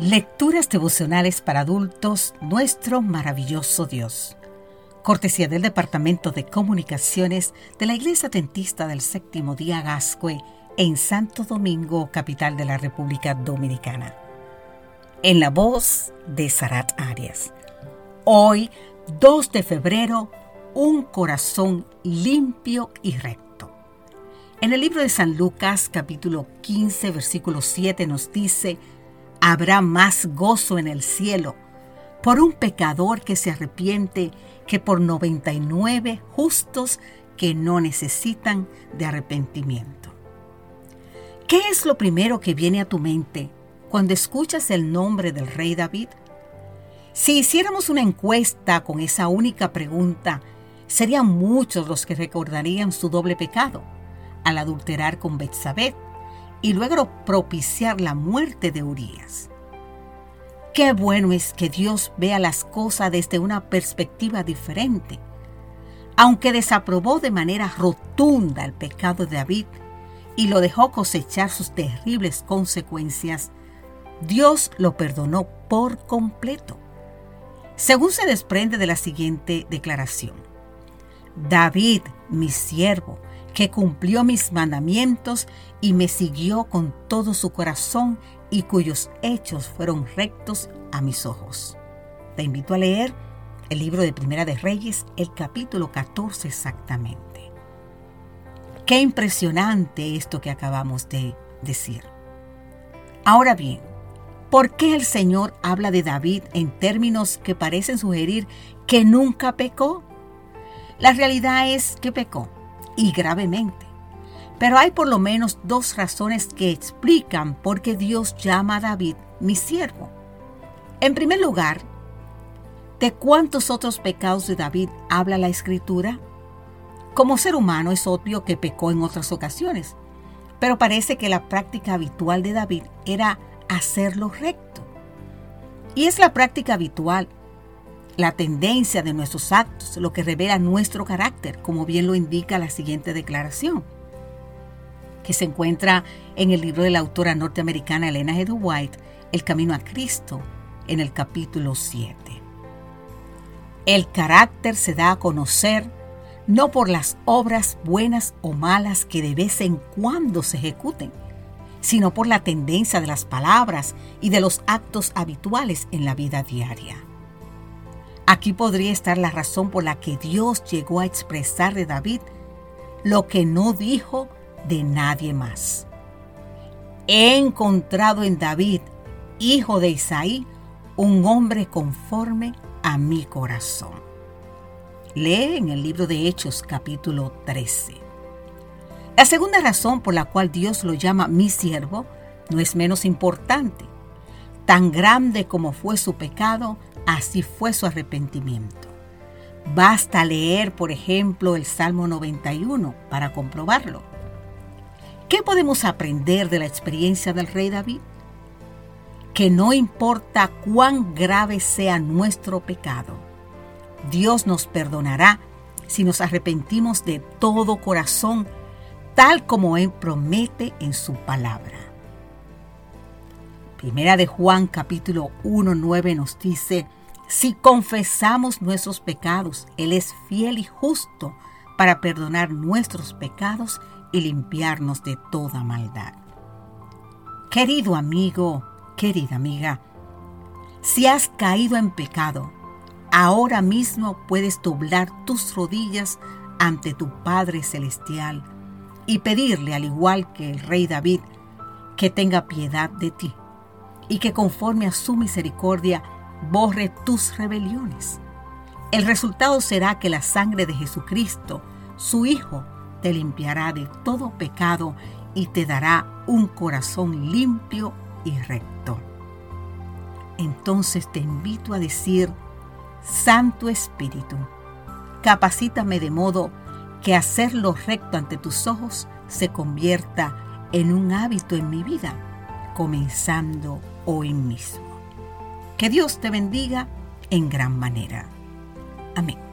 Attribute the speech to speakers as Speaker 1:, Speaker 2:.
Speaker 1: Lecturas devocionales para adultos, nuestro maravilloso Dios. Cortesía del Departamento de Comunicaciones de la Iglesia Dentista del Séptimo Día Gascue en Santo Domingo, capital de la República Dominicana. En la voz de Sarat Arias. Hoy, 2 de febrero, un corazón limpio y recto. En el libro de San Lucas, capítulo 15, versículo 7, nos dice, habrá más gozo en el cielo por un pecador que se arrepiente que por 99 justos que no necesitan de arrepentimiento. ¿Qué es lo primero que viene a tu mente cuando escuchas el nombre del rey David? Si hiciéramos una encuesta con esa única pregunta, serían muchos los que recordarían su doble pecado al adulterar con Betsabé y luego propiciar la muerte de Urias. Qué bueno es que Dios vea las cosas desde una perspectiva diferente. Aunque desaprobó de manera rotunda el pecado de David y lo dejó cosechar sus terribles consecuencias, Dios lo perdonó por completo. Según se desprende de la siguiente declaración. David, mi siervo, que cumplió mis mandamientos y me siguió con todo su corazón y cuyos hechos fueron rectos a mis ojos. Te invito a leer el libro de Primera de Reyes, el capítulo 14 exactamente. Qué impresionante esto que acabamos de decir. Ahora bien, ¿por qué el Señor habla de David en términos que parecen sugerir que nunca pecó? La realidad es que pecó y gravemente. Pero hay por lo menos dos razones que explican por qué Dios llama a David mi siervo. En primer lugar, ¿de cuántos otros pecados de David habla la escritura? Como ser humano es obvio que pecó en otras ocasiones, pero parece que la práctica habitual de David era hacerlo recto. Y es la práctica habitual la tendencia de nuestros actos, lo que revela nuestro carácter, como bien lo indica la siguiente declaración, que se encuentra en el libro de la autora norteamericana Elena G. White, El Camino a Cristo, en el capítulo 7. El carácter se da a conocer no por las obras buenas o malas que de vez en cuando se ejecuten, sino por la tendencia de las palabras y de los actos habituales en la vida diaria. Aquí podría estar la razón por la que Dios llegó a expresar de David lo que no dijo de nadie más. He encontrado en David, hijo de Isaí, un hombre conforme a mi corazón. Lee en el libro de Hechos capítulo 13. La segunda razón por la cual Dios lo llama mi siervo no es menos importante. Tan grande como fue su pecado, Así fue su arrepentimiento. Basta leer, por ejemplo, el Salmo 91 para comprobarlo. ¿Qué podemos aprender de la experiencia del rey David? Que no importa cuán grave sea nuestro pecado, Dios nos perdonará si nos arrepentimos de todo corazón, tal como Él promete en su palabra. Primera de Juan capítulo 1, 9 nos dice, si confesamos nuestros pecados, Él es fiel y justo para perdonar nuestros pecados y limpiarnos de toda maldad. Querido amigo, querida amiga, si has caído en pecado, ahora mismo puedes doblar tus rodillas ante tu Padre Celestial y pedirle, al igual que el rey David, que tenga piedad de ti y que conforme a su misericordia borre tus rebeliones. El resultado será que la sangre de Jesucristo, su Hijo, te limpiará de todo pecado y te dará un corazón limpio y recto. Entonces te invito a decir, Santo Espíritu, capacítame de modo que hacer lo recto ante tus ojos se convierta en un hábito en mi vida comenzando hoy mismo. Que Dios te bendiga en gran manera. Amén.